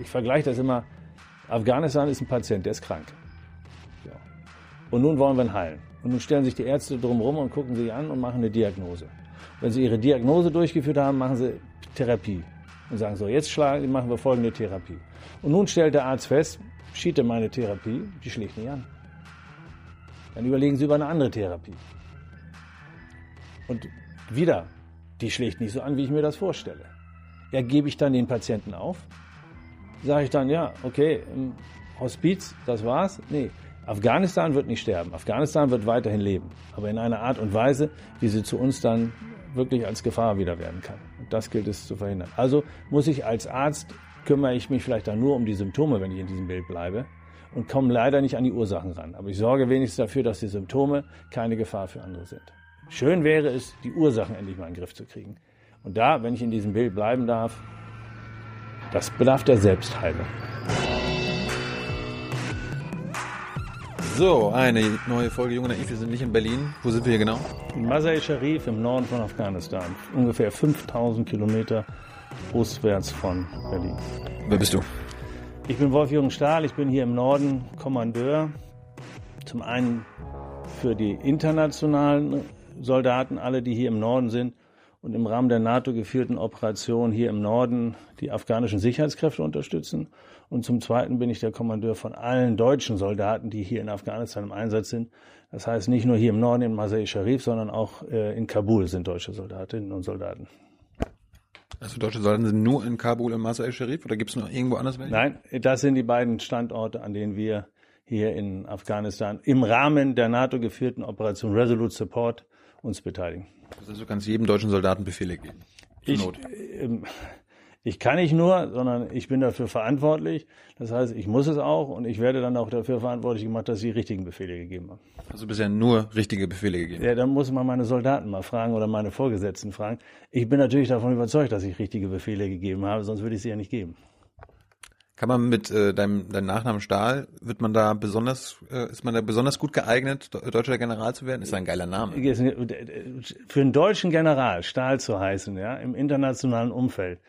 Ich vergleiche das immer. Afghanistan ist ein Patient, der ist krank. Ja. Und nun wollen wir ihn heilen. Und nun stellen sich die Ärzte drumherum und gucken sie an und machen eine Diagnose. Wenn sie ihre Diagnose durchgeführt haben, machen sie Therapie. Und sagen so, jetzt schlagen, machen wir folgende Therapie. Und nun stellt der Arzt fest, schiete meine Therapie, die schlägt nicht an. Dann überlegen sie über eine andere Therapie. Und wieder, die schlägt nicht so an, wie ich mir das vorstelle. Ja, gebe ich dann den Patienten auf? Sage ich dann, ja, okay, Hospiz, das war's? Nee, Afghanistan wird nicht sterben. Afghanistan wird weiterhin leben. Aber in einer Art und Weise, wie sie zu uns dann wirklich als Gefahr wieder werden kann. Und das gilt es zu verhindern. Also muss ich als Arzt, kümmere ich mich vielleicht dann nur um die Symptome, wenn ich in diesem Bild bleibe und komme leider nicht an die Ursachen ran. Aber ich sorge wenigstens dafür, dass die Symptome keine Gefahr für andere sind. Schön wäre es, die Ursachen endlich mal in den Griff zu kriegen. Und da, wenn ich in diesem Bild bleiben darf, das bedarf der Selbstheilung. So, eine neue Folge Junge Naiv. Wir sind nicht in Berlin. Wo sind wir hier genau? In Masai Sharif im Norden von Afghanistan. Ungefähr 5000 Kilometer ostwärts von Berlin. Wer bist du? Ich bin Wolf-Jürgen Stahl. Ich bin hier im Norden Kommandeur. Zum einen für die internationalen Soldaten, alle, die hier im Norden sind und im Rahmen der NATO geführten Operation hier im Norden die afghanischen Sicherheitskräfte unterstützen. Und zum Zweiten bin ich der Kommandeur von allen deutschen Soldaten, die hier in Afghanistan im Einsatz sind. Das heißt nicht nur hier im Norden in Masai Sharif, sondern auch äh, in Kabul sind deutsche Soldatinnen und Soldaten. Also deutsche Soldaten sind nur in Kabul und Masai Sharif oder gibt es noch irgendwo anders welche? Nein, das sind die beiden Standorte, an denen wir hier in Afghanistan im Rahmen der NATO geführten Operation Resolute Support uns beteiligen. Also du kannst jedem deutschen Soldaten Befehle geben. Ich, äh, ich kann nicht nur, sondern ich bin dafür verantwortlich. Das heißt, ich muss es auch und ich werde dann auch dafür verantwortlich gemacht, dass sie die richtigen Befehle gegeben haben. Also bisher nur richtige Befehle gegeben? Ja, dann muss man meine Soldaten mal fragen oder meine Vorgesetzten fragen. Ich bin natürlich davon überzeugt, dass ich richtige Befehle gegeben habe, sonst würde ich sie ja nicht geben. Kann man mit äh, deinem, deinem Nachnamen Stahl, wird man da besonders, äh, ist man da besonders gut geeignet, deutscher General zu werden? Ist ein geiler Name. Für einen deutschen General Stahl zu heißen, ja, im internationalen Umfeld.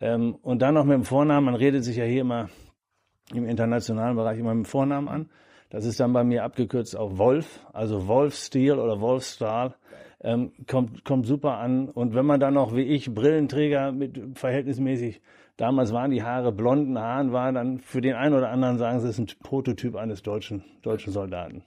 Ähm, und dann noch mit dem Vornamen, man redet sich ja hier immer im internationalen Bereich immer mit dem Vornamen an. Das ist dann bei mir abgekürzt auf Wolf, also Wolf Steel oder Wolf Stahl. Ähm, kommt, kommt super an. Und wenn man dann noch wie ich Brillenträger mit verhältnismäßig Damals waren die Haare blonden Haaren, war dann für den einen oder anderen sagen sie, es ist ein Prototyp eines deutschen, deutschen Soldaten.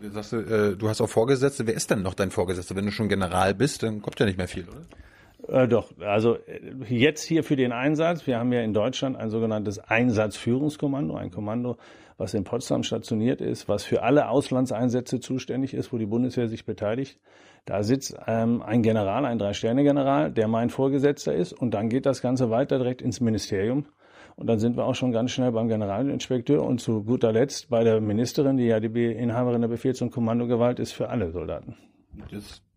Du sagst, äh, du hast auch Vorgesetzte. Wer ist denn noch dein Vorgesetzter? Wenn du schon General bist, dann kommt ja nicht mehr viel, oder? Äh, doch, also äh, jetzt hier für den Einsatz. Wir haben ja in Deutschland ein sogenanntes Einsatzführungskommando, ein Kommando, was in Potsdam stationiert ist, was für alle Auslandseinsätze zuständig ist, wo die Bundeswehr sich beteiligt. Da sitzt ähm, ein General, ein Drei-Sterne-General, der mein Vorgesetzter ist. Und dann geht das Ganze weiter direkt ins Ministerium. Und dann sind wir auch schon ganz schnell beim Generalinspekteur und zu guter Letzt bei der Ministerin, die ja die Inhaberin der Befehls- und Kommandogewalt ist für alle Soldaten.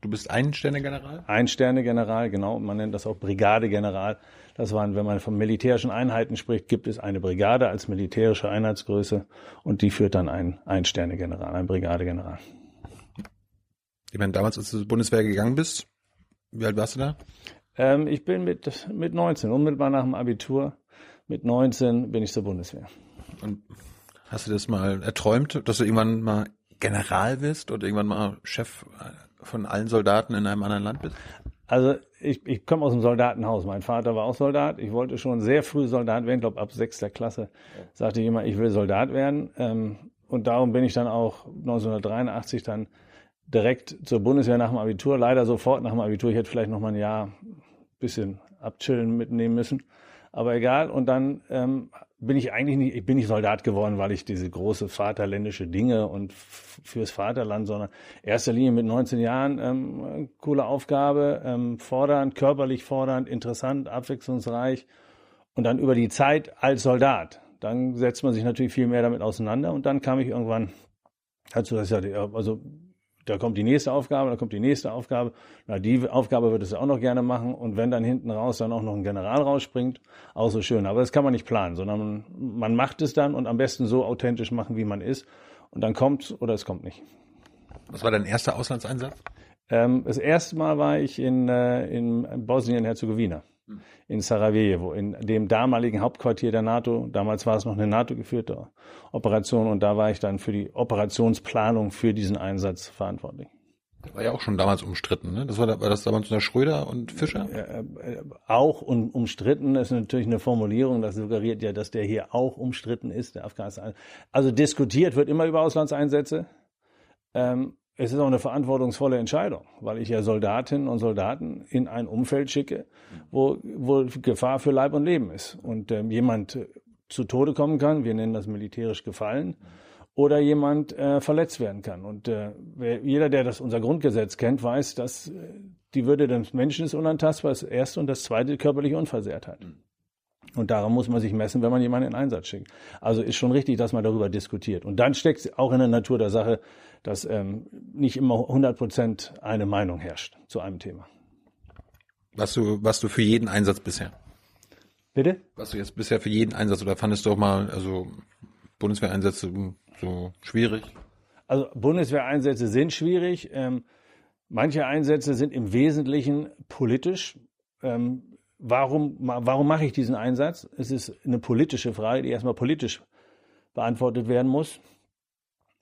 Du bist ein Sterne-General? Ein Sterne-General, genau. Man nennt das auch Brigadegeneral. Das waren, wenn man von militärischen Einheiten spricht, gibt es eine Brigade als militärische Einheitsgröße und die führt dann ein Ein-Sterne-General, ein Brigadegeneral. Ich meine, damals, als du zur Bundeswehr gegangen bist, wie alt warst du da? Ähm, ich bin mit, mit 19, unmittelbar nach dem Abitur, mit 19 bin ich zur Bundeswehr. Und hast du das mal erträumt, dass du irgendwann mal General wirst oder irgendwann mal Chef von allen Soldaten in einem anderen Land bist? Also ich, ich komme aus einem Soldatenhaus. Mein Vater war auch Soldat. Ich wollte schon sehr früh Soldat werden. Ich glaube, ab sechster Klasse sagte ich immer, ich will Soldat werden. Ähm, und darum bin ich dann auch 1983 dann direkt zur Bundeswehr nach dem Abitur, leider sofort nach dem Abitur. Ich hätte vielleicht noch mal ein Jahr bisschen abchillen mitnehmen müssen. Aber egal. Und dann ähm, bin ich eigentlich nicht, ich bin nicht Soldat geworden, weil ich diese große vaterländische Dinge und fürs Vaterland, sondern erster Linie mit 19 Jahren ähm, coole Aufgabe, ähm, fordernd, körperlich fordernd, interessant, abwechslungsreich und dann über die Zeit als Soldat. Dann setzt man sich natürlich viel mehr damit auseinander und dann kam ich irgendwann dazu, dass ich sagte, also da kommt die nächste Aufgabe, da kommt die nächste Aufgabe. Na, die Aufgabe würdest du auch noch gerne machen. Und wenn dann hinten raus dann auch noch ein General rausspringt, auch so schön. Aber das kann man nicht planen, sondern man, macht es dann und am besten so authentisch machen, wie man ist. Und dann kommt oder es kommt nicht. Was war dein erster Auslandseinsatz? Ähm, das erste Mal war ich in, äh, in Bosnien-Herzegowina. In Sarajevo, in dem damaligen Hauptquartier der NATO. Damals war es noch eine NATO-geführte Operation und da war ich dann für die Operationsplanung für diesen Einsatz verantwortlich. War ja auch schon damals umstritten, ne? Das war, war das damals unter Schröder und Fischer? Äh, äh, auch um, umstritten ist natürlich eine Formulierung, das suggeriert ja, dass der hier auch umstritten ist, der Afghanistan. Also diskutiert wird immer über Auslandseinsätze. Ähm, es ist auch eine verantwortungsvolle Entscheidung, weil ich ja Soldatinnen und Soldaten in ein Umfeld schicke, wo, wo Gefahr für Leib und Leben ist. Und ähm, jemand zu Tode kommen kann, wir nennen das militärisch gefallen, oder jemand äh, verletzt werden kann. Und äh, wer, jeder, der das unser Grundgesetz kennt, weiß, dass äh, die Würde des Menschen ist unantastbar, das erste und das zweite körperliche Unversehrtheit. Und daran muss man sich messen, wenn man jemanden in Einsatz schickt. Also ist schon richtig, dass man darüber diskutiert. Und dann steckt auch in der Natur der Sache, dass ähm, nicht immer 100 Prozent eine Meinung herrscht zu einem Thema. Was du, was du für jeden Einsatz bisher? Bitte? Was du jetzt bisher für jeden Einsatz oder fandest du auch mal, also Bundeswehreinsätze so schwierig? Also Bundeswehreinsätze sind schwierig. Ähm, manche Einsätze sind im Wesentlichen politisch. Ähm, warum, warum mache ich diesen Einsatz? Es ist eine politische Frage, die erstmal politisch beantwortet werden muss.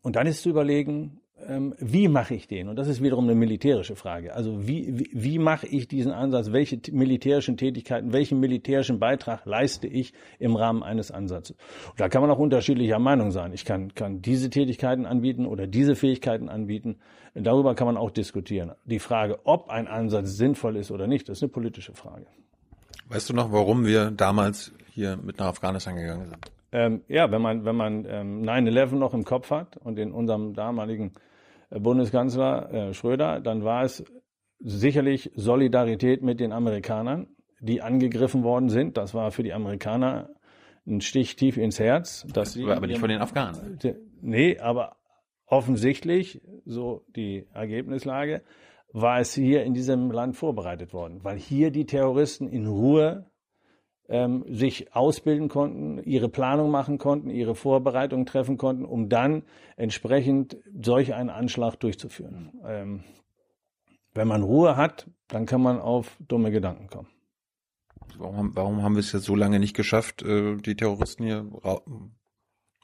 Und dann ist zu überlegen, ähm, wie mache ich den? Und das ist wiederum eine militärische Frage. Also wie, wie, wie mache ich diesen Ansatz? Welche militärischen Tätigkeiten, welchen militärischen Beitrag leiste ich im Rahmen eines Ansatzes? Und da kann man auch unterschiedlicher Meinung sein. Ich kann, kann diese Tätigkeiten anbieten oder diese Fähigkeiten anbieten. Darüber kann man auch diskutieren. Die Frage, ob ein Ansatz sinnvoll ist oder nicht, ist eine politische Frage. Weißt du noch, warum wir damals hier mit nach Afghanistan gegangen sind? Ähm, ja, wenn man, wenn man ähm, 9-11 noch im Kopf hat und in unserem damaligen äh, Bundeskanzler äh, Schröder, dann war es sicherlich Solidarität mit den Amerikanern, die angegriffen worden sind. Das war für die Amerikaner ein Stich tief ins Herz. Dass sie aber nicht von den Afghanen. Nee, aber offensichtlich, so die Ergebnislage, war es hier in diesem Land vorbereitet worden, weil hier die Terroristen in Ruhe ähm, sich ausbilden konnten, ihre Planung machen konnten, ihre Vorbereitungen treffen konnten, um dann entsprechend solch einen Anschlag durchzuführen. Ähm, wenn man Ruhe hat, dann kann man auf dumme Gedanken kommen. Warum, warum haben wir es jetzt so lange nicht geschafft, äh, die Terroristen hier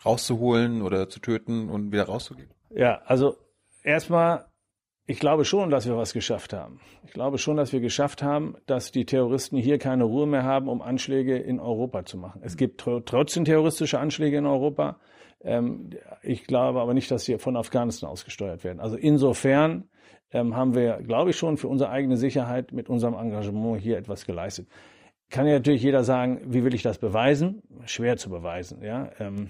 rauszuholen oder zu töten und wieder rauszugeben? Ja, also erstmal ich glaube schon, dass wir was geschafft haben. Ich glaube schon, dass wir geschafft haben, dass die Terroristen hier keine Ruhe mehr haben, um Anschläge in Europa zu machen. Es gibt trotzdem terroristische Anschläge in Europa. Ähm, ich glaube aber nicht, dass sie von Afghanistan ausgesteuert werden. Also insofern ähm, haben wir, glaube ich, schon für unsere eigene Sicherheit mit unserem Engagement hier etwas geleistet. Kann ja natürlich jeder sagen, wie will ich das beweisen? Schwer zu beweisen, ja. Ähm,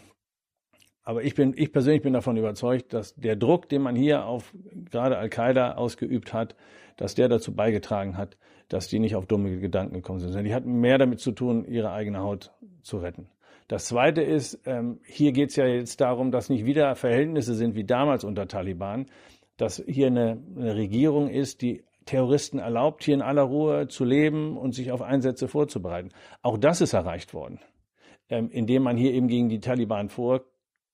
aber ich bin, ich persönlich bin davon überzeugt, dass der Druck, den man hier auf gerade Al-Qaida ausgeübt hat, dass der dazu beigetragen hat, dass die nicht auf dumme Gedanken gekommen sind. Die hatten mehr damit zu tun, ihre eigene Haut zu retten. Das Zweite ist, ähm, hier geht es ja jetzt darum, dass nicht wieder Verhältnisse sind wie damals unter Taliban, dass hier eine, eine Regierung ist, die Terroristen erlaubt, hier in aller Ruhe zu leben und sich auf Einsätze vorzubereiten. Auch das ist erreicht worden, ähm, indem man hier eben gegen die Taliban vor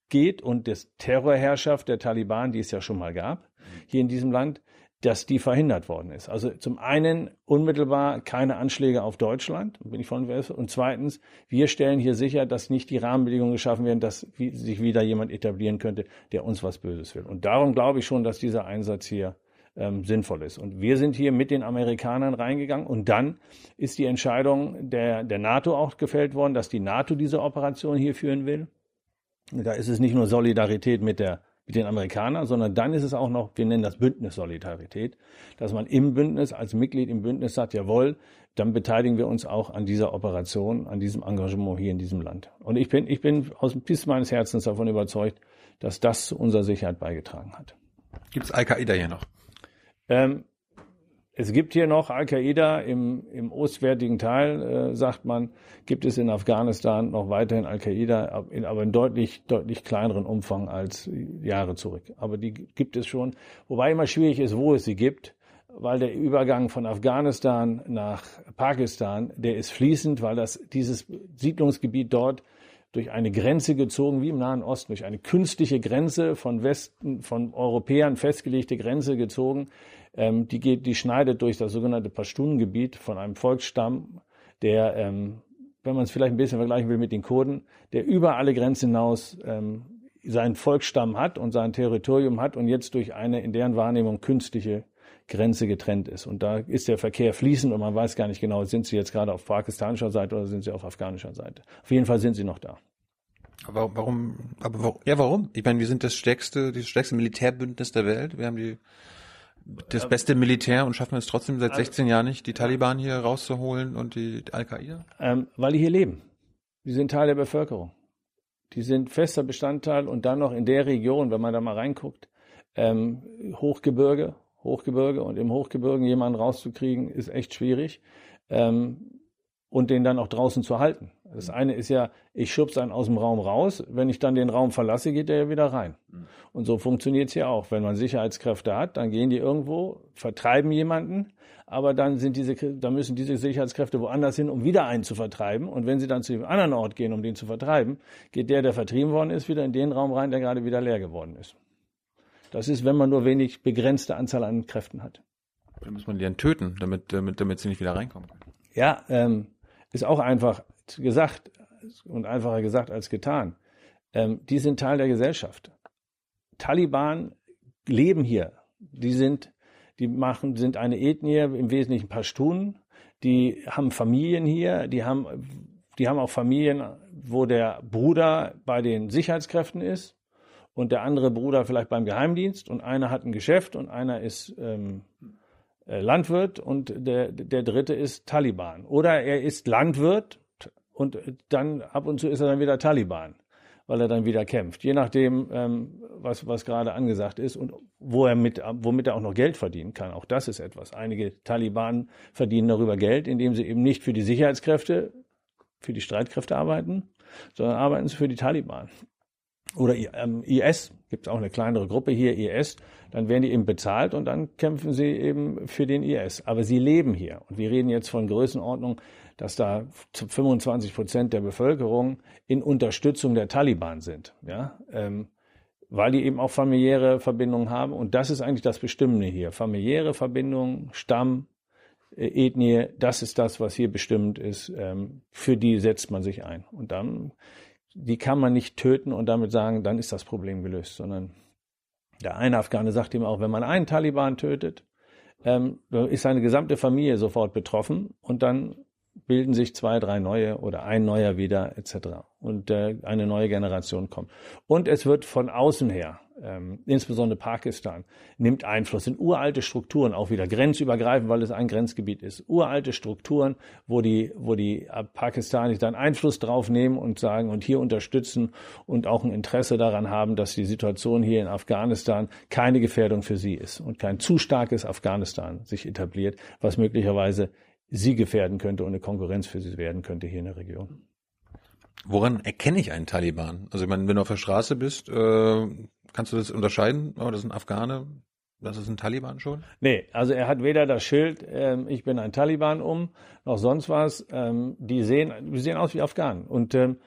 geht und das Terrorherrschaft der Taliban, die es ja schon mal gab, hier in diesem Land, dass die verhindert worden ist. Also zum einen unmittelbar keine Anschläge auf Deutschland, bin ich von und zweitens, wir stellen hier sicher, dass nicht die Rahmenbedingungen geschaffen werden, dass sich wieder jemand etablieren könnte, der uns was Böses will. Und darum glaube ich schon, dass dieser Einsatz hier ähm, sinnvoll ist. Und wir sind hier mit den Amerikanern reingegangen und dann ist die Entscheidung der, der NATO auch gefällt worden, dass die NATO diese Operation hier führen will. Da ist es nicht nur Solidarität mit der mit den Amerikanern, sondern dann ist es auch noch, wir nennen das Bündnis Solidarität, dass man im Bündnis, als Mitglied im Bündnis sagt, jawohl, dann beteiligen wir uns auch an dieser Operation, an diesem Engagement hier in diesem Land. Und ich bin, ich bin aus dem Tief meines Herzens davon überzeugt, dass das zu unserer Sicherheit beigetragen hat. Gibt es Al-Qaida hier noch? Ähm, es gibt hier noch Al-Qaida im, im ostwärtigen Teil, äh, sagt man, gibt es in Afghanistan noch weiterhin Al-Qaida, aber in deutlich, deutlich kleineren Umfang als Jahre zurück. Aber die gibt es schon. Wobei immer schwierig ist, wo es sie gibt, weil der Übergang von Afghanistan nach Pakistan, der ist fließend, weil das, dieses Siedlungsgebiet dort durch eine Grenze gezogen, wie im Nahen Osten, durch eine künstliche Grenze von Westen, von Europäern festgelegte Grenze gezogen, ähm, die geht, die schneidet durch das sogenannte Pashtungebiet von einem Volksstamm der, ähm, wenn man es vielleicht ein bisschen vergleichen will mit den Kurden, der über alle Grenzen hinaus ähm, seinen Volksstamm hat und sein Territorium hat und jetzt durch eine in deren Wahrnehmung künstliche Grenze getrennt ist. Und da ist der Verkehr fließend und man weiß gar nicht genau, sind sie jetzt gerade auf pakistanischer Seite oder sind sie auf afghanischer Seite. Auf jeden Fall sind sie noch da. Aber warum, aber warum, ja, warum? Ich meine, wir sind das stärkste, das stärkste Militärbündnis der Welt. Wir haben die, das beste Militär und schaffen es trotzdem seit 16 Jahren nicht, die Taliban hier rauszuholen und die Al-Qaida? Ähm, weil die hier leben. Die sind Teil der Bevölkerung. Die sind fester Bestandteil und dann noch in der Region, wenn man da mal reinguckt, ähm, Hochgebirge, Hochgebirge und im Hochgebirge jemanden rauszukriegen, ist echt schwierig. Ähm, und den dann auch draußen zu halten. Das eine ist ja, ich schubse einen aus dem Raum raus. Wenn ich dann den Raum verlasse, geht der ja wieder rein. Und so funktioniert es ja auch. Wenn man Sicherheitskräfte hat, dann gehen die irgendwo, vertreiben jemanden, aber dann sind diese, dann müssen diese Sicherheitskräfte woanders hin, um wieder einen zu vertreiben. Und wenn sie dann zu einem anderen Ort gehen, um den zu vertreiben, geht der, der vertrieben worden ist, wieder in den Raum rein, der gerade wieder leer geworden ist. Das ist, wenn man nur wenig begrenzte Anzahl an Kräften hat. Dann muss man die dann töten, damit, damit, damit sie nicht wieder reinkommen. Ja, ähm, ist auch einfach gesagt und einfacher gesagt als getan. Ähm, die sind Teil der Gesellschaft. Taliban leben hier. Die sind, die machen, sind eine Ethnie, im Wesentlichen Pashtunen. Die haben Familien hier. Die haben, die haben auch Familien, wo der Bruder bei den Sicherheitskräften ist und der andere Bruder vielleicht beim Geheimdienst und einer hat ein Geschäft und einer ist ähm, äh, Landwirt und der, der dritte ist Taliban. Oder er ist Landwirt und dann ab und zu ist er dann wieder Taliban, weil er dann wieder kämpft. Je nachdem, ähm, was, was gerade angesagt ist und wo er mit, womit er auch noch Geld verdienen kann. Auch das ist etwas. Einige Taliban verdienen darüber Geld, indem sie eben nicht für die Sicherheitskräfte, für die Streitkräfte arbeiten, sondern arbeiten sie für die Taliban. Oder ähm, IS, gibt es auch eine kleinere Gruppe hier, IS, dann werden die eben bezahlt und dann kämpfen sie eben für den IS. Aber sie leben hier. Und wir reden jetzt von Größenordnung, dass da 25 Prozent der Bevölkerung in Unterstützung der Taliban sind. Ja, ähm, weil die eben auch familiäre Verbindungen haben. Und das ist eigentlich das Bestimmende hier. Familiäre Verbindungen, Stamm, äh, Ethnie, das ist das, was hier bestimmt ist. Ähm, für die setzt man sich ein. Und dann die kann man nicht töten und damit sagen, dann ist das Problem gelöst, sondern der eine Afghane sagt ihm auch, wenn man einen Taliban tötet, ähm, ist seine gesamte Familie sofort betroffen und dann bilden sich zwei, drei neue oder ein neuer wieder etc. Und äh, eine neue Generation kommt. Und es wird von außen her ähm, insbesondere Pakistan, nimmt Einfluss in uralte Strukturen, auch wieder grenzübergreifend, weil es ein Grenzgebiet ist. Uralte Strukturen, wo die, wo die Pakistanis dann Einfluss drauf nehmen und sagen und hier unterstützen und auch ein Interesse daran haben, dass die Situation hier in Afghanistan keine Gefährdung für sie ist und kein zu starkes Afghanistan sich etabliert, was möglicherweise sie gefährden könnte und eine Konkurrenz für sie werden könnte hier in der Region. Woran erkenne ich einen Taliban? Also ich meine, wenn du auf der Straße bist, äh, kannst du das unterscheiden? Oh, das ist ein Afghane, das ist ein Taliban schon? Nee, also er hat weder das Schild, äh, ich bin ein Taliban um, noch sonst was. Ähm, die sehen, die sehen aus wie Afghanen. Und ähm,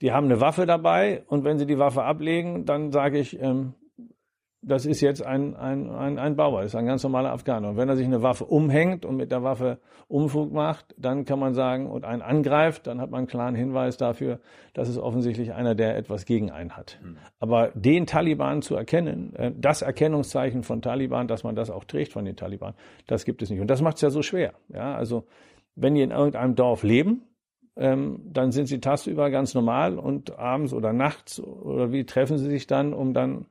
die haben eine Waffe dabei und wenn sie die Waffe ablegen, dann sage ich, ähm, das ist jetzt ein, ein, ein, ein Bauer, das ist ein ganz normaler Afghaner. Und wenn er sich eine Waffe umhängt und mit der Waffe Umfug macht, dann kann man sagen, und einen angreift, dann hat man einen klaren Hinweis dafür, dass es offensichtlich einer, der etwas gegen einen hat. Mhm. Aber den Taliban zu erkennen, äh, das Erkennungszeichen von Taliban, dass man das auch trägt von den Taliban, das gibt es nicht. Und das macht es ja so schwer. Ja, also, wenn die in irgendeinem Dorf leben, ähm, dann sind sie tagsüber ganz normal und abends oder nachts oder wie treffen sie sich dann, um dann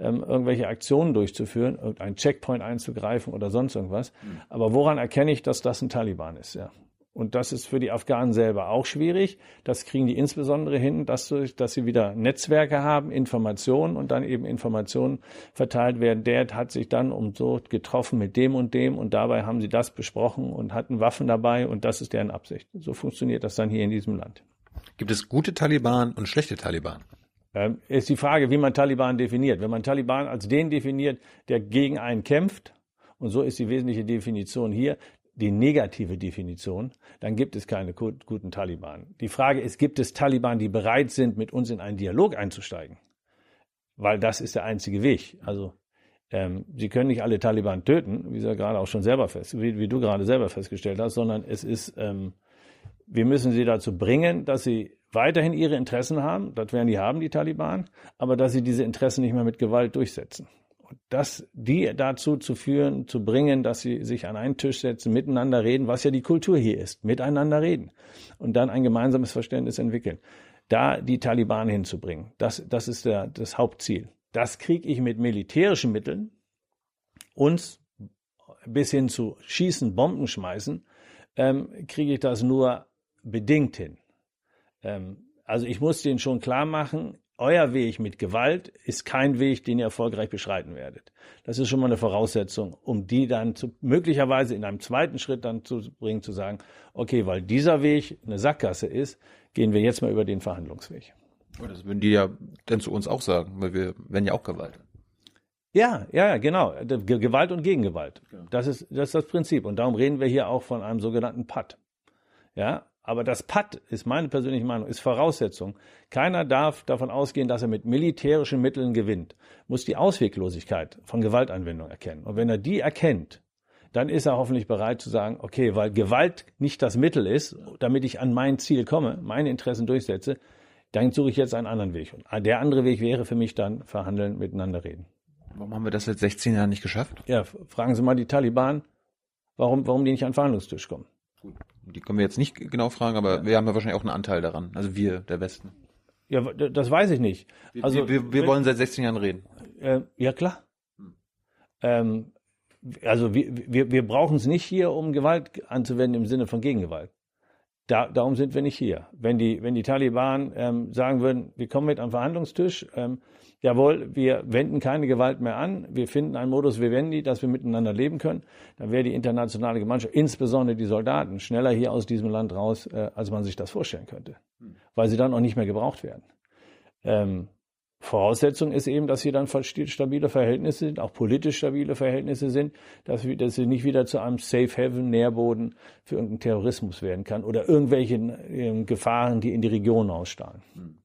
ähm, irgendwelche Aktionen durchzuführen, irgendeinen Checkpoint einzugreifen oder sonst irgendwas. Mhm. Aber woran erkenne ich, dass das ein Taliban ist? Ja. Und das ist für die Afghanen selber auch schwierig. Das kriegen die insbesondere hin, dass, dass sie wieder Netzwerke haben, Informationen und dann eben Informationen verteilt werden. Der hat sich dann um so getroffen mit dem und dem und dabei haben sie das besprochen und hatten Waffen dabei und das ist deren Absicht. So funktioniert das dann hier in diesem Land. Gibt es gute Taliban und schlechte Taliban? Ähm, ist die Frage, wie man Taliban definiert. Wenn man Taliban als den definiert, der gegen einen kämpft, und so ist die wesentliche Definition hier, die negative Definition, dann gibt es keine guten Taliban. Die Frage ist, gibt es Taliban, die bereit sind, mit uns in einen Dialog einzusteigen? Weil das ist der einzige Weg. Also ähm, sie können nicht alle Taliban töten, wie, sie gerade auch schon selber fest, wie, wie, du gerade selber festgestellt hast, sondern es ist ähm, wir müssen sie dazu bringen, dass sie weiterhin ihre Interessen haben, das werden die haben, die Taliban, aber dass sie diese Interessen nicht mehr mit Gewalt durchsetzen. Und das, die dazu zu führen, zu bringen, dass sie sich an einen Tisch setzen, miteinander reden, was ja die Kultur hier ist, miteinander reden und dann ein gemeinsames Verständnis entwickeln. Da die Taliban hinzubringen, das, das ist der, das Hauptziel. Das kriege ich mit militärischen Mitteln, uns bis hin zu Schießen, Bomben schmeißen, ähm, kriege ich das nur bedingt hin. Ähm, also ich muss denen schon klar machen, euer Weg mit Gewalt ist kein Weg, den ihr erfolgreich beschreiten werdet. Das ist schon mal eine Voraussetzung, um die dann zu, möglicherweise in einem zweiten Schritt dann zu bringen, zu sagen, okay, weil dieser Weg eine Sackgasse ist, gehen wir jetzt mal über den Verhandlungsweg. Das würden die ja dann zu uns auch sagen, weil wir werden ja auch Gewalt. Ja, ja, genau. Gewalt und Gegengewalt. Das ist, das ist das Prinzip. Und darum reden wir hier auch von einem sogenannten Patt. Ja, aber das Patt ist meine persönliche Meinung, ist Voraussetzung. Keiner darf davon ausgehen, dass er mit militärischen Mitteln gewinnt. Muss die Ausweglosigkeit von Gewaltanwendung erkennen. Und wenn er die erkennt, dann ist er hoffentlich bereit zu sagen, okay, weil Gewalt nicht das Mittel ist, damit ich an mein Ziel komme, meine Interessen durchsetze, dann suche ich jetzt einen anderen Weg. Und der andere Weg wäre für mich dann verhandeln, miteinander reden. Warum haben wir das seit 16 Jahren nicht geschafft? Ja, fragen Sie mal die Taliban, warum, warum die nicht an den Verhandlungstisch kommen. Die können wir jetzt nicht genau fragen, aber wir haben ja wahrscheinlich auch einen Anteil daran. Also wir, der Westen. Ja, das weiß ich nicht. Also, wir, wir, wir wollen seit 16 Jahren reden. Äh, ja, klar. Hm. Ähm, also wir, wir, wir brauchen es nicht hier, um Gewalt anzuwenden im Sinne von Gegengewalt. Da, darum sind wir nicht hier. Wenn die, wenn die Taliban ähm, sagen würden, wir kommen mit am Verhandlungstisch, ähm, jawohl, wir wenden keine Gewalt mehr an, wir finden einen Modus vivendi, dass wir miteinander leben können, dann wäre die internationale Gemeinschaft, insbesondere die Soldaten, schneller hier aus diesem Land raus, äh, als man sich das vorstellen könnte, hm. weil sie dann auch nicht mehr gebraucht werden. Ähm, Voraussetzung ist eben, dass hier dann stabile Verhältnisse sind, auch politisch stabile Verhältnisse sind, dass, wir, dass sie nicht wieder zu einem Safe Haven Nährboden für irgendeinen Terrorismus werden kann oder irgendwelchen äh, Gefahren, die in die Region ausstrahlen. Hm.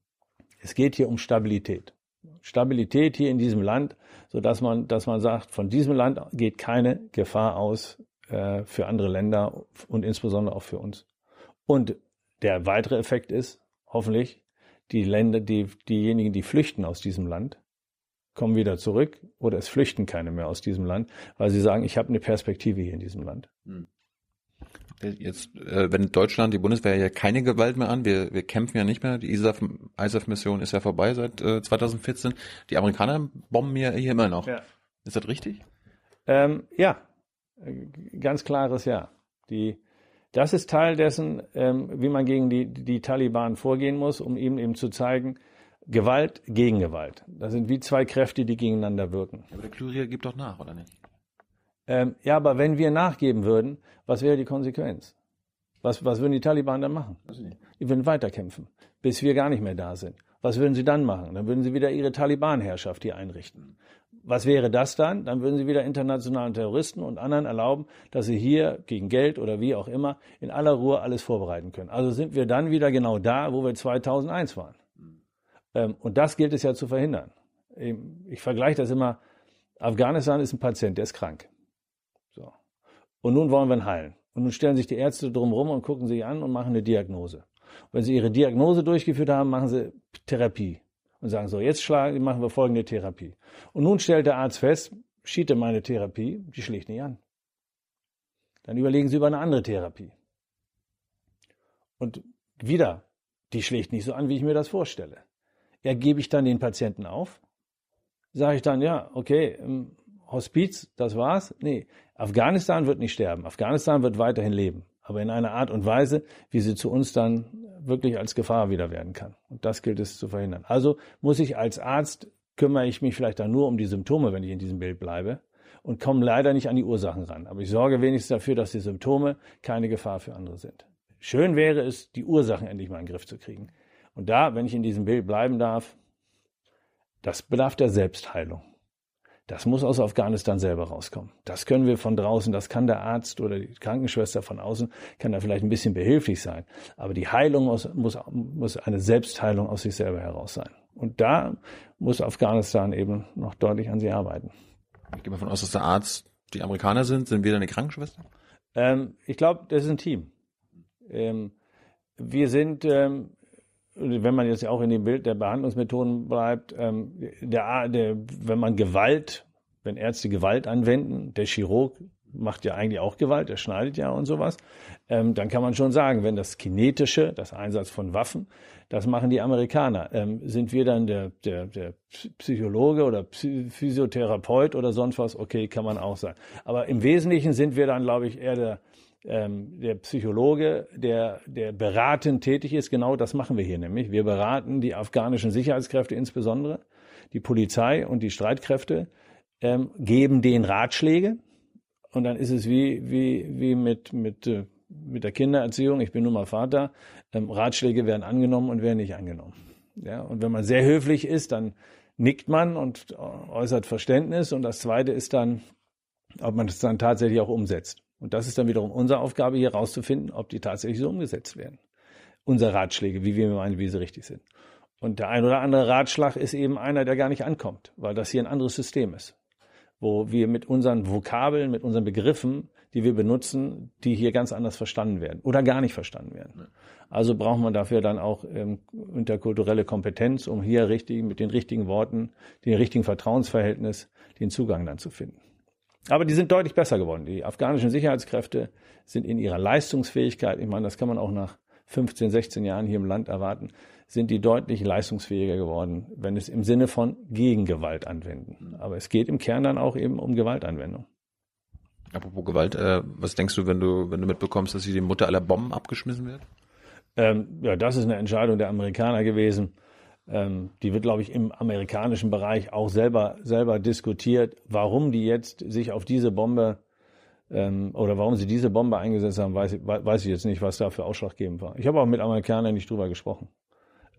Es geht hier um Stabilität. Stabilität hier in diesem Land, so dass man, dass man sagt, von diesem Land geht keine Gefahr aus äh, für andere Länder und insbesondere auch für uns. Und der weitere Effekt ist, hoffentlich, die Länder, die, diejenigen, die flüchten aus diesem Land, kommen wieder zurück oder es flüchten keine mehr aus diesem Land, weil sie sagen, ich habe eine Perspektive hier in diesem Land. Hm. Jetzt, äh, wenn Deutschland, die Bundeswehr ja keine Gewalt mehr an, wir, wir kämpfen ja nicht mehr, die ISAF-Mission ist ja vorbei seit äh, 2014. Die Amerikaner bomben ja hier immer noch. Ja. Ist das richtig? Ähm, ja, ganz klares Ja. Die, das ist Teil dessen, ähm, wie man gegen die, die Taliban vorgehen muss, um ihnen eben zu zeigen, Gewalt gegen Gewalt. Das sind wie zwei Kräfte, die gegeneinander wirken. Aber der Kyrier gibt doch nach, oder nicht? Ähm, ja, aber wenn wir nachgeben würden, was wäre die Konsequenz? Was, was würden die Taliban dann machen? Die würden weiterkämpfen, bis wir gar nicht mehr da sind. Was würden sie dann machen? Dann würden sie wieder ihre Taliban-Herrschaft hier einrichten. Was wäre das dann? Dann würden sie wieder internationalen Terroristen und anderen erlauben, dass sie hier gegen Geld oder wie auch immer in aller Ruhe alles vorbereiten können. Also sind wir dann wieder genau da, wo wir 2001 waren. Ähm, und das gilt es ja zu verhindern. Ich vergleiche das immer. Afghanistan ist ein Patient, der ist krank. So. Und nun wollen wir ihn heilen. Und nun stellen sich die Ärzte drumherum und gucken sich an und machen eine Diagnose. Und wenn sie ihre Diagnose durchgeführt haben, machen sie Therapie und sagen so, jetzt schlagen, machen wir folgende Therapie. Und nun stellt der Arzt fest, schiete meine Therapie, die schlägt nicht an. Dann überlegen sie über eine andere Therapie. Und wieder, die schlägt nicht so an, wie ich mir das vorstelle. Ja, gebe ich dann den Patienten auf? Sage ich dann, ja, okay, Hospiz, das war's? Nee, Afghanistan wird nicht sterben. Afghanistan wird weiterhin leben. Aber in einer Art und Weise, wie sie zu uns dann wirklich als Gefahr wieder werden kann. Und das gilt es zu verhindern. Also muss ich als Arzt, kümmere ich mich vielleicht dann nur um die Symptome, wenn ich in diesem Bild bleibe und komme leider nicht an die Ursachen ran. Aber ich sorge wenigstens dafür, dass die Symptome keine Gefahr für andere sind. Schön wäre es, die Ursachen endlich mal in den Griff zu kriegen. Und da, wenn ich in diesem Bild bleiben darf, das bedarf der Selbstheilung. Das muss aus Afghanistan selber rauskommen. Das können wir von draußen, das kann der Arzt oder die Krankenschwester von außen, kann da vielleicht ein bisschen behilflich sein. Aber die Heilung muss, muss, muss eine Selbstheilung aus sich selber heraus sein. Und da muss Afghanistan eben noch deutlich an sie arbeiten. Ich gehe mal von aus, dass der Arzt die Amerikaner sind. Sind wir dann die Krankenschwester? Ähm, ich glaube, das ist ein Team. Ähm, wir sind, ähm, wenn man jetzt auch in dem Bild der Behandlungsmethoden bleibt, ähm, der, der, wenn man Gewalt, wenn Ärzte Gewalt anwenden, der Chirurg macht ja eigentlich auch Gewalt, er schneidet ja und sowas, ähm, dann kann man schon sagen, wenn das Kinetische, das Einsatz von Waffen, das machen die Amerikaner. Ähm, sind wir dann der, der, der Psychologe oder Physiotherapeut oder sonst was? Okay, kann man auch sagen. Aber im Wesentlichen sind wir dann, glaube ich, eher der, ähm, der Psychologe, der, der beratend tätig ist. Genau das machen wir hier nämlich. Wir beraten die afghanischen Sicherheitskräfte insbesondere, die Polizei und die Streitkräfte, ähm, geben denen Ratschläge. Und dann ist es wie, wie, wie mit, mit äh, mit der Kindererziehung, ich bin nun mal Vater, ähm, Ratschläge werden angenommen und werden nicht angenommen. Ja, und wenn man sehr höflich ist, dann nickt man und äußert Verständnis. Und das Zweite ist dann, ob man das dann tatsächlich auch umsetzt. Und das ist dann wiederum unsere Aufgabe, hier rauszufinden, ob die tatsächlich so umgesetzt werden. Unsere Ratschläge, wie wir meinen, wie sie richtig sind. Und der ein oder andere Ratschlag ist eben einer, der gar nicht ankommt, weil das hier ein anderes System ist wo wir mit unseren Vokabeln, mit unseren Begriffen, die wir benutzen, die hier ganz anders verstanden werden oder gar nicht verstanden werden. Also braucht man dafür dann auch ähm, interkulturelle Kompetenz, um hier richtig mit den richtigen Worten, den richtigen Vertrauensverhältnis, den Zugang dann zu finden. Aber die sind deutlich besser geworden. Die afghanischen Sicherheitskräfte sind in ihrer Leistungsfähigkeit, ich meine, das kann man auch nach 15, 16 Jahren hier im Land erwarten, sind die deutlich leistungsfähiger geworden, wenn es im Sinne von Gegengewalt anwenden. Aber es geht im Kern dann auch eben um Gewaltanwendung. Apropos Gewalt, äh, was denkst du, wenn du, wenn du mitbekommst, dass sie die Mutter aller Bomben abgeschmissen wird? Ähm, ja, das ist eine Entscheidung der Amerikaner gewesen. Ähm, die wird, glaube ich, im amerikanischen Bereich auch selber, selber diskutiert, warum die jetzt sich auf diese Bombe ähm, oder warum sie diese Bombe eingesetzt haben, weiß, weiß ich jetzt nicht, was da für ausschlaggebend war. Ich habe auch mit Amerikanern nicht drüber gesprochen.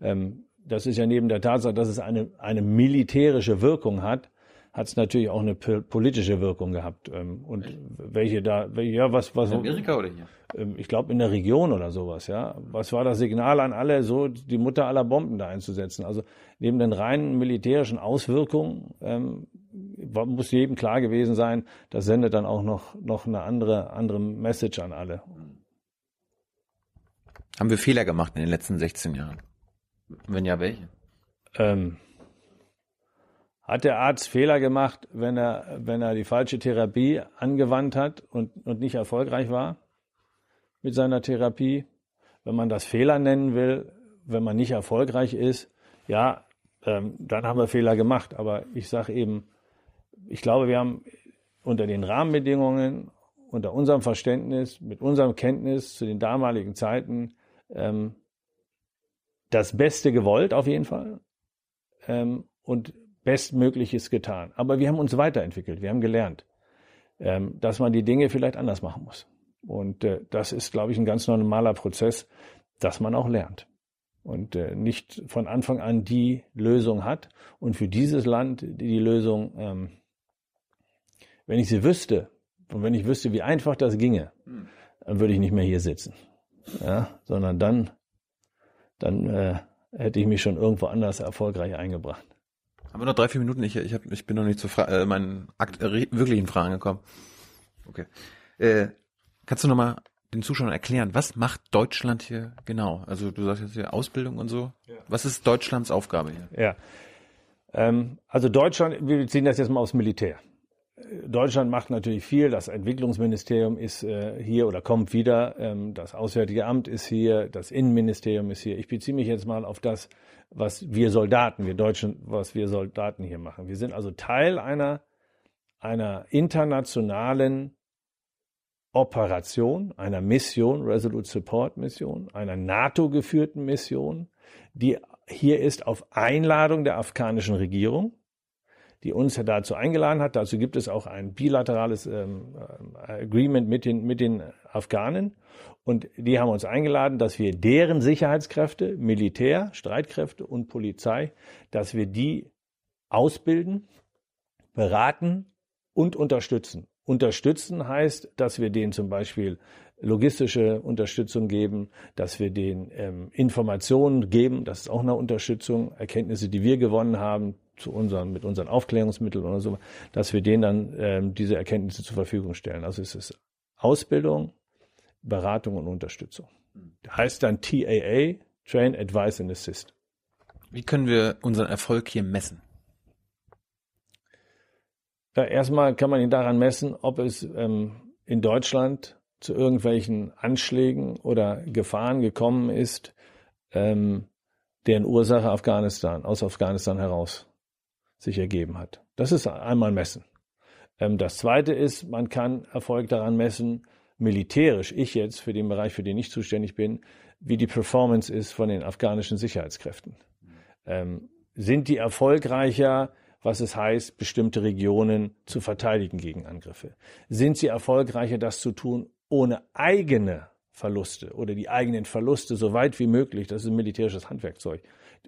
Ähm, das ist ja neben der Tatsache, dass es eine, eine militärische Wirkung hat, hat es natürlich auch eine politische Wirkung gehabt. Ähm, und Echt? welche da, welche, ja, was, was. In Amerika oder hier? Ähm, ich glaube in der Region oder sowas, ja. Was war das Signal an alle, so die Mutter aller Bomben da einzusetzen? Also neben den reinen militärischen Auswirkungen ähm, muss jedem klar gewesen sein, das sendet dann auch noch, noch eine andere, andere Message an alle. Haben wir Fehler gemacht in den letzten 16 Jahren? Wenn ja, welche? Ähm, hat der Arzt Fehler gemacht, wenn er, wenn er die falsche Therapie angewandt hat und, und nicht erfolgreich war mit seiner Therapie? Wenn man das Fehler nennen will, wenn man nicht erfolgreich ist, ja, ähm, dann haben wir Fehler gemacht. Aber ich sage eben, ich glaube, wir haben unter den Rahmenbedingungen, unter unserem Verständnis, mit unserem Kenntnis zu den damaligen Zeiten ähm, das Beste gewollt, auf jeden Fall. Ähm, und Bestmögliches getan. Aber wir haben uns weiterentwickelt, wir haben gelernt, ähm, dass man die Dinge vielleicht anders machen muss. Und äh, das ist, glaube ich, ein ganz normaler Prozess, dass man auch lernt. Und äh, nicht von Anfang an die Lösung hat. Und für dieses Land die Lösung, ähm, wenn ich sie wüsste, und wenn ich wüsste, wie einfach das ginge, dann würde ich nicht mehr hier sitzen. Ja, sondern dann dann äh, hätte ich mich schon irgendwo anders erfolgreich eingebracht. Haben wir noch drei, vier Minuten? Ich, ich, hab, ich bin noch nicht zu äh, meinen Akt, äh, wirklichen Fragen gekommen. Okay. Äh, kannst du nochmal den Zuschauern erklären, was macht Deutschland hier genau? Also du sagst jetzt hier Ausbildung und so. Ja. Was ist Deutschlands Aufgabe hier? Ja. Ähm, also Deutschland, wir beziehen das jetzt mal aufs Militär. Deutschland macht natürlich viel. Das Entwicklungsministerium ist äh, hier oder kommt wieder. Ähm, das Auswärtige Amt ist hier. Das Innenministerium ist hier. Ich beziehe mich jetzt mal auf das, was wir Soldaten, wir Deutschen, was wir Soldaten hier machen. Wir sind also Teil einer, einer internationalen Operation, einer Mission, Resolute Support Mission, einer NATO-geführten Mission, die hier ist auf Einladung der afghanischen Regierung die uns dazu eingeladen hat. Dazu gibt es auch ein bilaterales ähm, äh, Agreement mit den, mit den Afghanen. Und die haben uns eingeladen, dass wir deren Sicherheitskräfte, Militär, Streitkräfte und Polizei, dass wir die ausbilden, beraten und unterstützen. Unterstützen heißt, dass wir denen zum Beispiel logistische Unterstützung geben, dass wir denen ähm, Informationen geben, das ist auch eine Unterstützung, Erkenntnisse, die wir gewonnen haben, zu unseren, mit unseren Aufklärungsmitteln oder so, dass wir denen dann ähm, diese Erkenntnisse zur Verfügung stellen. Also es ist Ausbildung, Beratung und Unterstützung. Heißt dann TAA, Train, Advise and Assist. Wie können wir unseren Erfolg hier messen? Ja, erstmal kann man ihn daran messen, ob es ähm, in Deutschland zu irgendwelchen Anschlägen oder Gefahren gekommen ist, ähm, deren Ursache Afghanistan, aus Afghanistan heraus sich ergeben hat. Das ist einmal messen. Ähm, das zweite ist, man kann Erfolg daran messen, militärisch, ich jetzt für den Bereich, für den ich zuständig bin, wie die Performance ist von den afghanischen Sicherheitskräften. Ähm, sind die erfolgreicher, was es heißt, bestimmte Regionen zu verteidigen gegen Angriffe? Sind sie erfolgreicher, das zu tun, ohne eigene Verluste oder die eigenen Verluste so weit wie möglich, das ist ein militärisches Handwerkzeug,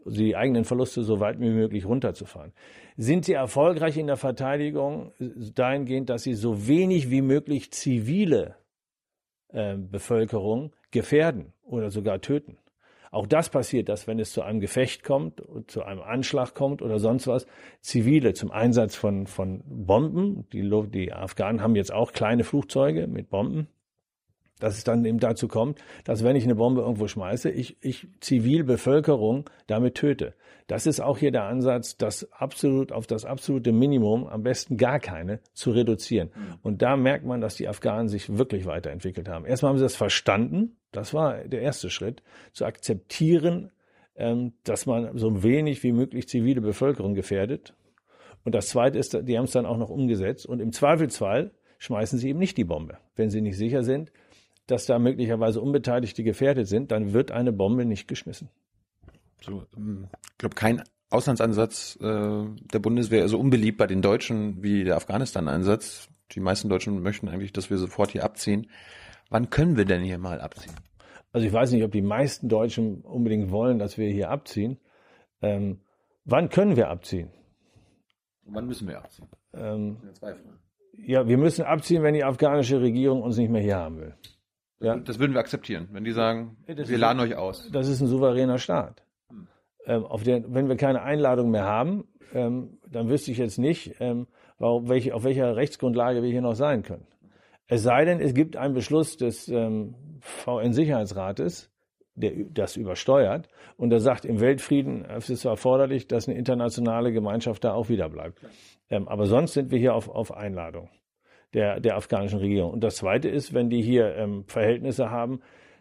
die eigenen Verluste so weit wie möglich runterzufahren. Sind sie erfolgreich in der Verteidigung dahingehend, dass sie so wenig wie möglich zivile äh, Bevölkerung gefährden oder sogar töten? Auch das passiert, dass wenn es zu einem Gefecht kommt, zu einem Anschlag kommt oder sonst was, Zivile zum Einsatz von, von Bomben, die, die Afghanen haben jetzt auch kleine Flugzeuge mit Bomben, dass es dann eben dazu kommt, dass wenn ich eine Bombe irgendwo schmeiße, ich, ich Zivilbevölkerung damit töte. Das ist auch hier der Ansatz, das absolut auf das absolute Minimum, am besten gar keine, zu reduzieren. Mhm. Und da merkt man, dass die Afghanen sich wirklich weiterentwickelt haben. Erstmal haben sie das verstanden, das war der erste Schritt, zu akzeptieren, ähm, dass man so wenig wie möglich zivile Bevölkerung gefährdet. Und das zweite ist, die haben es dann auch noch umgesetzt. Und im Zweifelsfall schmeißen sie eben nicht die Bombe, wenn sie nicht sicher sind, dass da möglicherweise Unbeteiligte gefährdet sind, dann wird eine Bombe nicht geschmissen. So, ähm, ich glaube, kein Auslandsansatz äh, der Bundeswehr ist so unbeliebt bei den Deutschen wie der Afghanistan-Einsatz. Die meisten Deutschen möchten eigentlich, dass wir sofort hier abziehen. Wann können wir denn hier mal abziehen? Also ich weiß nicht, ob die meisten Deutschen unbedingt wollen, dass wir hier abziehen. Ähm, wann können wir abziehen? wann müssen wir abziehen? Ähm, ja, wir müssen abziehen, wenn die afghanische Regierung uns nicht mehr hier haben will. Ja. Das würden wir akzeptieren, wenn die sagen, das wir laden euch aus. Das ist ein souveräner Staat. Hm. Ähm, auf der, wenn wir keine Einladung mehr haben, ähm, dann wüsste ich jetzt nicht, ähm, warum, welche, auf welcher Rechtsgrundlage wir hier noch sein können. Es sei denn, es gibt einen Beschluss des ähm, VN-Sicherheitsrates, der das übersteuert und der sagt, im Weltfrieden ist es erforderlich, dass eine internationale Gemeinschaft da auch wieder bleibt. Ähm, aber sonst sind wir hier auf, auf Einladung der, der afghanischen Regierung. Und das Zweite ist, wenn die hier ähm, Verhältnisse haben,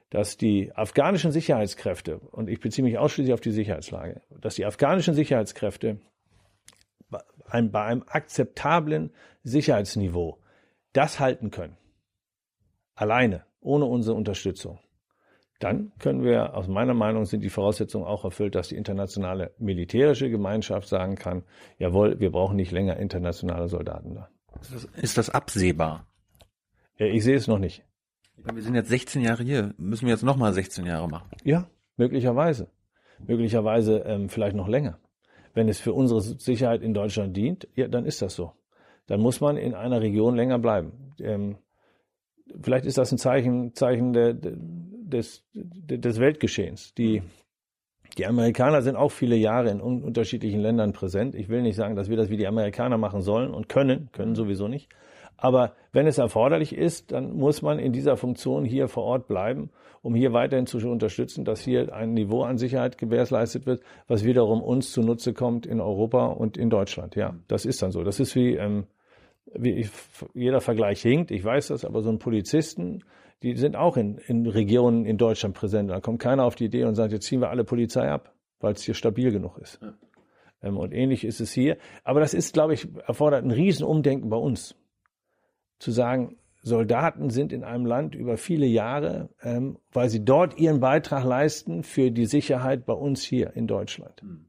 dass die afghanischen Sicherheitskräfte, und ich beziehe mich ausschließlich auf die Sicherheitslage, dass die afghanischen Sicherheitskräfte bei einem, bei einem akzeptablen Sicherheitsniveau das halten können, alleine, ohne unsere Unterstützung, dann können wir, aus meiner Meinung sind die Voraussetzungen auch erfüllt, dass die internationale militärische Gemeinschaft sagen kann, jawohl, wir brauchen nicht länger internationale Soldaten da. Ist das, absehbar? Ich sehe es noch nicht. Wir sind jetzt 16 Jahre hier. Müssen wir jetzt nochmal 16 Jahre machen? Ja, möglicherweise. Möglicherweise ähm, vielleicht noch länger. Wenn es für unsere Sicherheit in Deutschland dient, ja, dann ist das so. Dann muss man in einer Region länger bleiben. Ähm, vielleicht ist das ein Zeichen, Zeichen de, de, des, de, des Weltgeschehens. Die, die Amerikaner sind auch viele Jahre in un unterschiedlichen Ländern präsent. Ich will nicht sagen, dass wir das wie die Amerikaner machen sollen und können, können sowieso nicht. Aber wenn es erforderlich ist, dann muss man in dieser Funktion hier vor Ort bleiben, um hier weiterhin zu unterstützen, dass hier ein Niveau an Sicherheit gewährleistet wird, was wiederum uns zunutze kommt in Europa und in Deutschland. Ja, das ist dann so. Das ist wie, ähm, wie ich, jeder Vergleich hinkt. Ich weiß das, aber so ein Polizisten, die sind auch in, in Regionen in Deutschland präsent. Da kommt keiner auf die Idee und sagt, jetzt ziehen wir alle Polizei ab, weil es hier stabil genug ist. Ja. Ähm, und ähnlich ist es hier. Aber das ist, glaube ich, erfordert ein Riesenumdenken bei uns. Zu sagen, Soldaten sind in einem Land über viele Jahre, ähm, weil sie dort ihren Beitrag leisten für die Sicherheit bei uns hier in Deutschland. Mhm.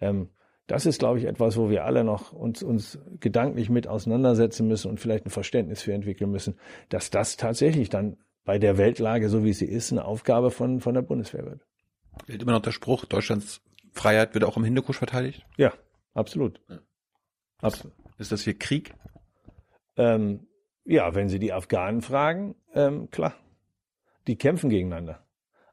Ähm, das ist, glaube ich, etwas, wo wir alle noch uns, uns gedanklich mit auseinandersetzen müssen und vielleicht ein Verständnis für entwickeln müssen, dass das tatsächlich dann bei der Weltlage, so wie sie ist, eine Aufgabe von, von der Bundeswehr wird. Gilt immer noch der Spruch, Deutschlands Freiheit wird auch im Hindukusch verteidigt? Ja, absolut. Ja. absolut. Ist das hier Krieg? Ähm, ja, wenn Sie die Afghanen fragen, ähm, klar. Die kämpfen gegeneinander.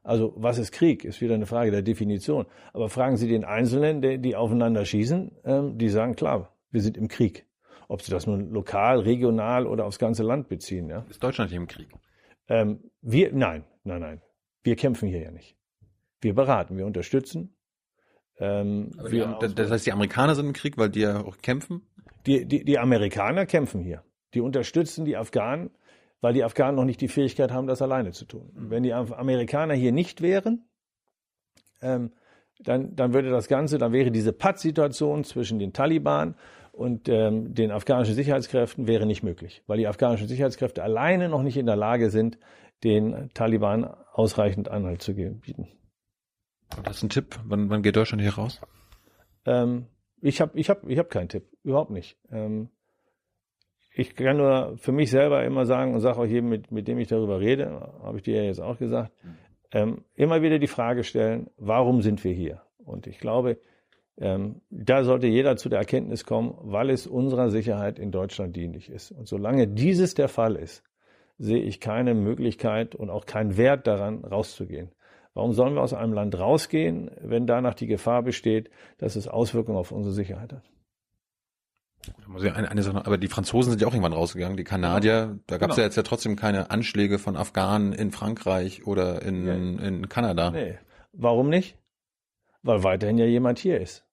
Also was ist Krieg, ist wieder eine Frage der Definition. Aber fragen Sie den Einzelnen, die, die aufeinander schießen, ähm, die sagen klar, wir sind im Krieg. Ob sie das nun lokal, regional oder aufs ganze Land beziehen. Ja? Ist Deutschland hier im Krieg? Ähm, wir, nein, nein, nein. Wir kämpfen hier ja nicht. Wir beraten, wir unterstützen. Ähm, wir die, das heißt, die Amerikaner sind im Krieg, weil die ja auch kämpfen? Die, die, die Amerikaner kämpfen hier. Die unterstützen die Afghanen, weil die Afghanen noch nicht die Fähigkeit haben, das alleine zu tun. Und wenn die Amerikaner hier nicht wären, ähm, dann, dann würde das Ganze, dann wäre diese Patt-Situation zwischen den Taliban und ähm, den afghanischen Sicherheitskräften wäre nicht möglich, weil die afghanischen Sicherheitskräfte alleine noch nicht in der Lage sind, den Taliban ausreichend Anhalt zu bieten. Das ist ein Tipp. Wann, wann geht Deutschland hier raus? Ähm, ich habe ich hab, ich hab keinen Tipp, überhaupt nicht. Ähm, ich kann nur für mich selber immer sagen und sage auch jedem, mit, mit dem ich darüber rede, habe ich dir ja jetzt auch gesagt, ähm, immer wieder die Frage stellen, warum sind wir hier? Und ich glaube, ähm, da sollte jeder zu der Erkenntnis kommen, weil es unserer Sicherheit in Deutschland dienlich ist. Und solange dieses der Fall ist, sehe ich keine Möglichkeit und auch keinen Wert daran, rauszugehen. Warum sollen wir aus einem Land rausgehen, wenn danach die Gefahr besteht, dass es Auswirkungen auf unsere Sicherheit hat? Eine, eine Sache, aber die Franzosen sind ja auch irgendwann rausgegangen, die Kanadier, da gab es genau. ja jetzt ja trotzdem keine Anschläge von Afghanen in Frankreich oder in, nee. in Kanada. Nee. Warum nicht? Weil weiterhin ja jemand hier ist.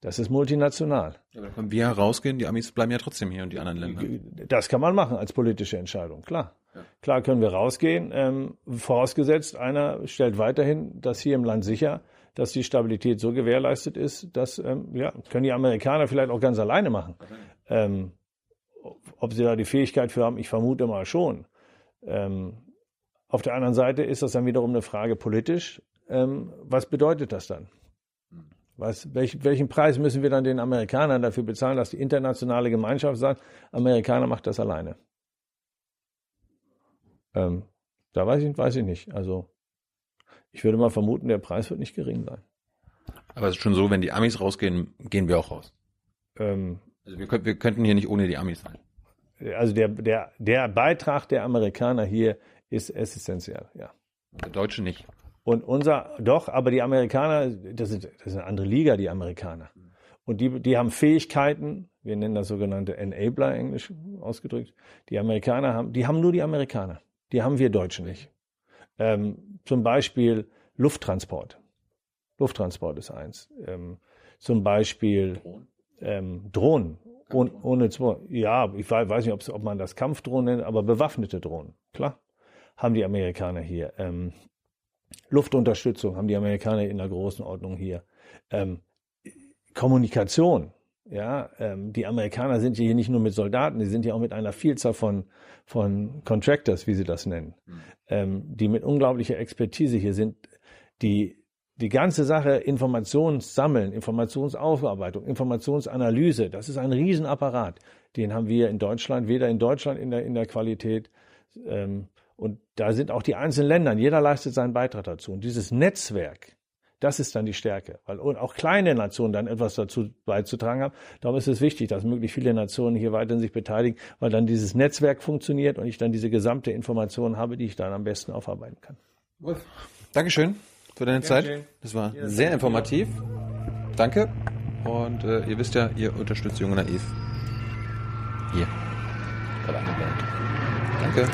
Das ist multinational. Ja, aber können wir rausgehen, die Amis bleiben ja trotzdem hier und die anderen Länder. Das kann man machen als politische Entscheidung, klar. Ja. Klar können wir rausgehen, ähm, vorausgesetzt, einer stellt weiterhin das hier im Land sicher, dass die Stabilität so gewährleistet ist, dass, ähm, ja, können die Amerikaner vielleicht auch ganz alleine machen. Ähm, ob sie da die Fähigkeit für haben, ich vermute mal schon. Ähm, auf der anderen Seite ist das dann wiederum eine Frage politisch. Ähm, was bedeutet das dann? Was, welch, welchen Preis müssen wir dann den Amerikanern dafür bezahlen, dass die internationale Gemeinschaft sagt, Amerikaner macht das alleine? Ähm, da weiß ich, weiß ich nicht. Also ich würde mal vermuten, der Preis wird nicht gering sein. Aber es ist schon so, wenn die Amis rausgehen, gehen wir auch raus. Ähm, also wir, wir könnten hier nicht ohne die Amis sein. Also der, der, der Beitrag der Amerikaner hier ist essentiell, ja. Der Deutsche nicht. Und unser, doch, aber die Amerikaner, das ist, das ist eine andere Liga, die Amerikaner. Und die, die haben Fähigkeiten, wir nennen das sogenannte Enabler, englisch ausgedrückt. Die Amerikaner haben, die haben nur die Amerikaner. Die haben wir Deutschen nicht. Ähm, zum Beispiel Lufttransport. Lufttransport ist eins. Ähm, zum Beispiel ähm, Drohnen. Ohne, ohne ja, ich weiß nicht, ob man das Kampfdrohnen nennt, aber bewaffnete Drohnen. Klar, haben die Amerikaner hier. Ähm, Luftunterstützung haben die Amerikaner in der großen Ordnung hier. Ähm, Kommunikation, ja, ähm, die Amerikaner sind hier nicht nur mit Soldaten, die sind ja auch mit einer Vielzahl von, von Contractors, wie sie das nennen, mhm. ähm, die mit unglaublicher Expertise hier sind, die die ganze Sache Informationssammeln, Informationsaufarbeitung, Informationsanalyse, das ist ein Riesenapparat. Den haben wir in Deutschland, weder in Deutschland in der, in der Qualität ähm, und da sind auch die einzelnen Länder, jeder leistet seinen Beitrag dazu. Und dieses Netzwerk, das ist dann die Stärke, weil auch kleine Nationen dann etwas dazu beizutragen haben. Darum ist es wichtig, dass möglichst viele Nationen hier weiterhin sich beteiligen, weil dann dieses Netzwerk funktioniert und ich dann diese gesamte Information habe, die ich dann am besten aufarbeiten kann. Dankeschön für deine Zeit. Das war sehr informativ. Danke. Und äh, ihr wisst ja, ihr unterstützt Junge Naiv. Hier. Danke.